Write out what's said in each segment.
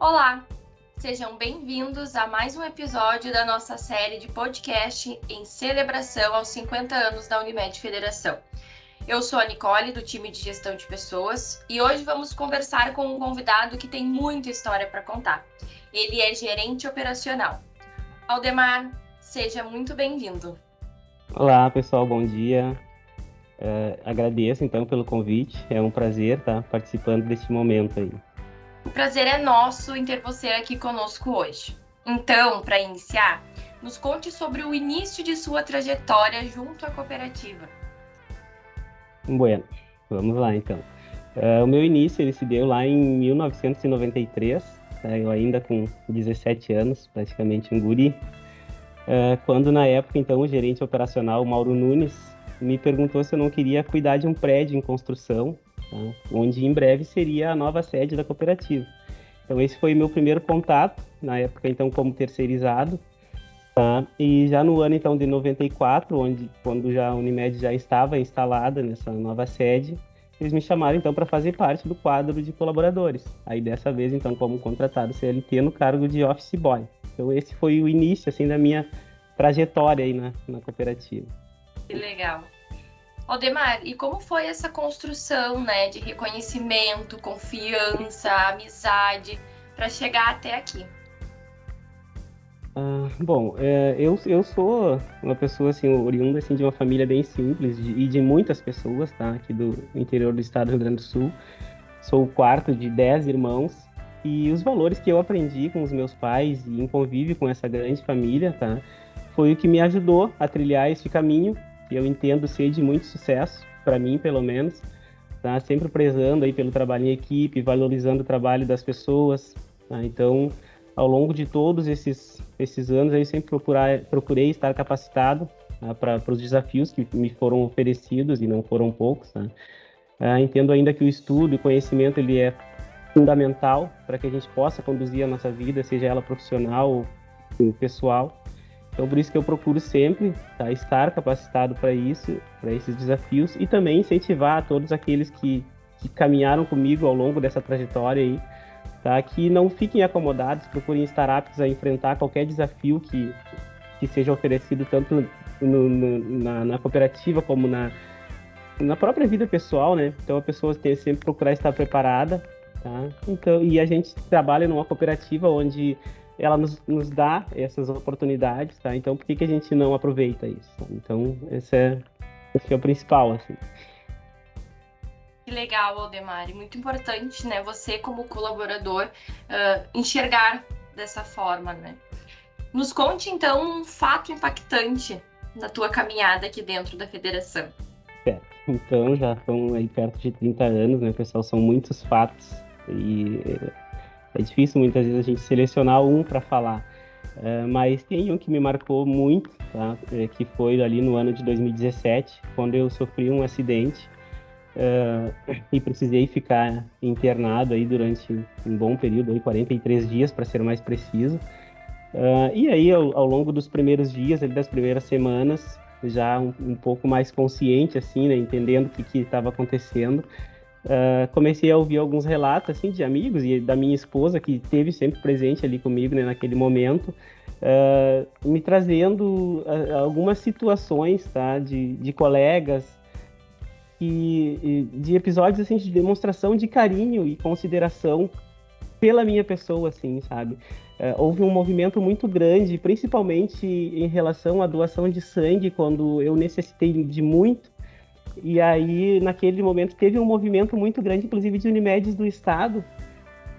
Olá, sejam bem-vindos a mais um episódio da nossa série de podcast em celebração aos 50 anos da Unimed Federação. Eu sou a Nicole, do time de gestão de pessoas, e hoje vamos conversar com um convidado que tem muita história para contar. Ele é gerente operacional. Aldemar, seja muito bem-vindo. Olá, pessoal, bom dia. Uh, agradeço então pelo convite, é um prazer estar participando deste momento aí. O prazer é nosso em ter você aqui conosco hoje. Então, para iniciar, nos conte sobre o início de sua trajetória junto à cooperativa. Bueno, vamos lá então. Uh, o meu início ele se deu lá em 1993, tá? eu ainda com 17 anos, praticamente um guri, uh, quando na época então o gerente operacional Mauro Nunes me perguntou se eu não queria cuidar de um prédio em construção tá? onde em breve seria a nova sede da cooperativa. Então esse foi meu primeiro contato, na época então como terceirizado, tá? E já no ano então de 94, onde quando já a Unimed já estava instalada nessa nova sede, eles me chamaram então para fazer parte do quadro de colaboradores. Aí dessa vez então como contratado CLT no cargo de office boy. Então esse foi o início assim da minha trajetória aí na, na cooperativa. Que legal. Aldemar, e como foi essa construção, né, de reconhecimento, confiança, amizade, para chegar até aqui? Ah, bom, é, eu, eu sou uma pessoa assim, oriunda assim, de uma família bem simples de, e de muitas pessoas, tá? Aqui do interior do estado do Rio Grande do Sul. Sou o quarto de dez irmãos e os valores que eu aprendi com os meus pais e em convívio com essa grande família, tá? Foi o que me ajudou a trilhar este caminho eu entendo ser de muito sucesso, para mim pelo menos, tá? Sempre prezando aí pelo trabalho em equipe, valorizando o trabalho das pessoas, tá? Então, ao longo de todos esses esses anos, eu sempre procurar, procurei estar capacitado tá? para os desafios que me foram oferecidos e não foram poucos, tá? Ah, entendo ainda que o estudo e conhecimento ele é fundamental para que a gente possa conduzir a nossa vida, seja ela profissional ou pessoal. Então, por isso que eu procuro sempre tá, estar capacitado para isso, para esses desafios e também incentivar todos aqueles que, que caminharam comigo ao longo dessa trajetória aí, tá, que não fiquem acomodados, procurem estar aptos a enfrentar qualquer desafio que, que seja oferecido tanto no, no, na, na, cooperativa como na, na própria vida pessoal, né? Então a pessoa tem sempre procurar estar preparada, tá? Então, e a gente trabalha numa cooperativa onde ela nos, nos dá essas oportunidades, tá? Então, por que, que a gente não aproveita isso? Então, esse é, esse é o principal, assim. Que legal, Aldemar. muito importante, né? Você, como colaborador, uh, enxergar dessa forma, né? Nos conte, então, um fato impactante na tua caminhada aqui dentro da federação. Certo. Então, já estão aí perto de 30 anos, né, pessoal? São muitos fatos e é difícil muitas vezes a gente selecionar um para falar. É, mas tem um que me marcou muito, tá? É, que foi ali no ano de 2017, quando eu sofri um acidente é, e precisei ficar internado aí durante um bom período, aí 43 dias para ser mais preciso. É, e aí, ao, ao, longo dos primeiros dias, das primeiras semanas, já um, um pouco mais consciente, assim, né, entendendo o que estava acontecendo, Uh, comecei a ouvir alguns relatos assim de amigos e da minha esposa que teve sempre presente ali comigo né, naquele momento uh, me trazendo uh, algumas situações tá de, de colegas e, de episódios assim de demonstração de carinho e consideração pela minha pessoa assim sabe? Houve um movimento muito grande principalmente em relação à doação de sangue quando eu necessitei de muito e aí, naquele momento, teve um movimento muito grande, inclusive de Unimedes do Estado,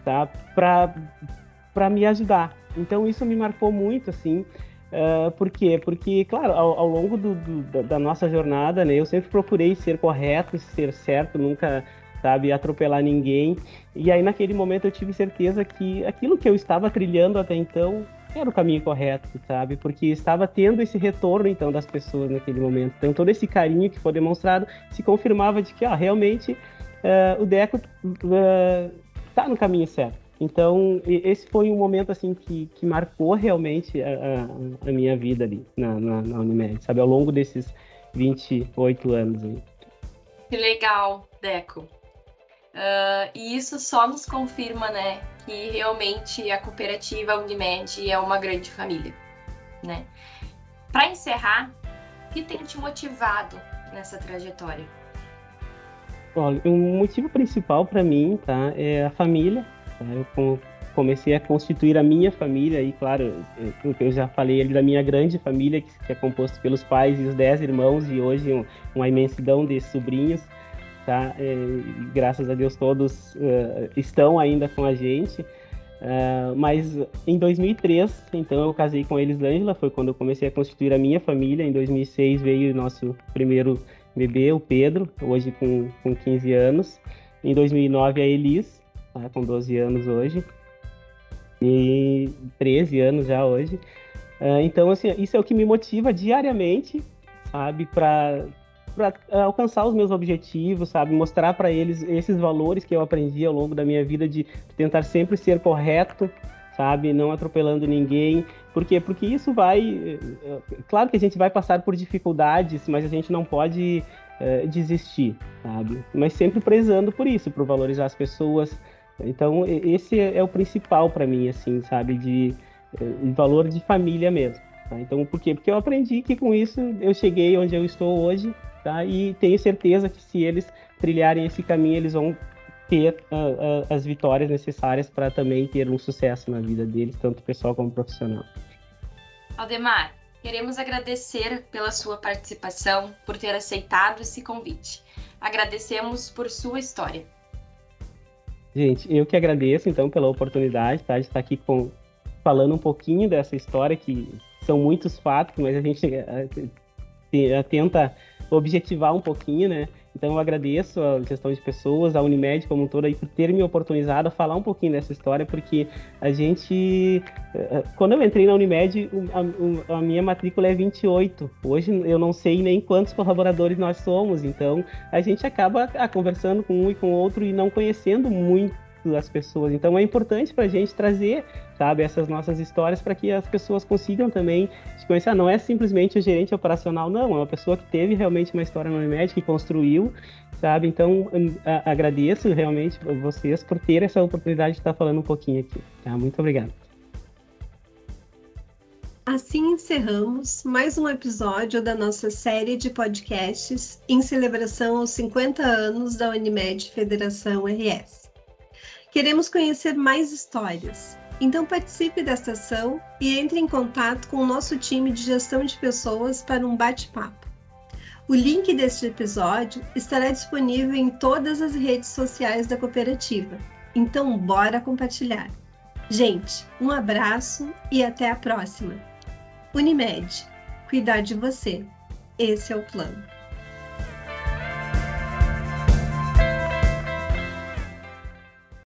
tá? Para me ajudar. Então, isso me marcou muito, assim. Uh, por quê? Porque, claro, ao, ao longo do, do, da nossa jornada, né, eu sempre procurei ser correto, ser certo, nunca, sabe, atropelar ninguém. E aí, naquele momento, eu tive certeza que aquilo que eu estava trilhando até então era o caminho correto, sabe? Porque estava tendo esse retorno, então, das pessoas naquele momento. Então, todo esse carinho que foi demonstrado se confirmava de que, ó, realmente, uh, o Deco uh, no caminho certo. Então, esse foi um momento, assim, que, que marcou realmente a, a, a minha vida ali na, na, na, Unimed, sabe? Ao longo desses 28 anos aí. Que legal, Deco. Uh, e isso só nos confirma, né, que realmente a cooperativa Unimed é uma grande família, né? Para encerrar, o que tem te motivado nessa trajetória? Olha, o motivo principal para mim, tá, é a família. Tá? Eu comecei a constituir a minha família e, claro, eu, eu já falei ali da minha grande família, que, é composta pelos pais e os dez irmãos e hoje um, uma imensidão de sobrinhos tá? É, graças a Deus todos uh, estão ainda com a gente. Uh, mas em 2003, então eu casei com a Elisângela, foi quando eu comecei a constituir a minha família. Em 2006 veio o nosso primeiro bebê, o Pedro, hoje com, com 15 anos. Em 2009 a Elis, tá, com 12 anos hoje. E 13 anos já hoje. Uh, então, assim, isso é o que me motiva diariamente, sabe, para para é, alcançar os meus objetivos, sabe? Mostrar para eles esses valores que eu aprendi ao longo da minha vida de tentar sempre ser correto, sabe? Não atropelando ninguém. Por quê? Porque isso vai. É, claro que a gente vai passar por dificuldades, mas a gente não pode é, desistir, sabe? Mas sempre prezando por isso, por valorizar as pessoas. Então, esse é o principal para mim, assim, sabe? De, de valor de família mesmo. Tá? Então, por quê? Porque eu aprendi que com isso eu cheguei onde eu estou hoje tá? E tenho certeza que se eles trilharem esse caminho, eles vão ter uh, uh, as vitórias necessárias para também ter um sucesso na vida deles, tanto pessoal como profissional. Aldemar, queremos agradecer pela sua participação, por ter aceitado esse convite. Agradecemos por sua história. Gente, eu que agradeço então pela oportunidade tá, de estar aqui com, falando um pouquinho dessa história, que são muitos fatos, mas a gente uh, tenta objetivar um pouquinho, né? Então eu agradeço a gestão de pessoas, a Unimed como um todo aí por ter me oportunizado a falar um pouquinho dessa história, porque a gente, eh, eh, quando eu entrei na Unimed, a, a minha matrícula é 28. Hoje eu não sei nem quantos colaboradores nós somos, então a gente acaba ah, conversando com um e com outro e não conhecendo muito as pessoas. Então é importante para a gente trazer, sabe, essas nossas histórias para que as pessoas consigam também se conhecer. Ah, não é simplesmente o gerente operacional, não. É uma pessoa que teve realmente uma história no Unimed, que construiu, sabe? Então hum, agradeço realmente vocês por ter essa oportunidade de estar falando um pouquinho aqui. Tá? Muito obrigado. Assim encerramos mais um episódio da nossa série de podcasts em celebração aos 50 anos da Unimed Federação RS. Queremos conhecer mais histórias. Então participe desta ação e entre em contato com o nosso time de gestão de pessoas para um bate-papo. O link deste episódio estará disponível em todas as redes sociais da cooperativa. Então bora compartilhar. Gente, um abraço e até a próxima. Unimed, cuidar de você. Esse é o plano.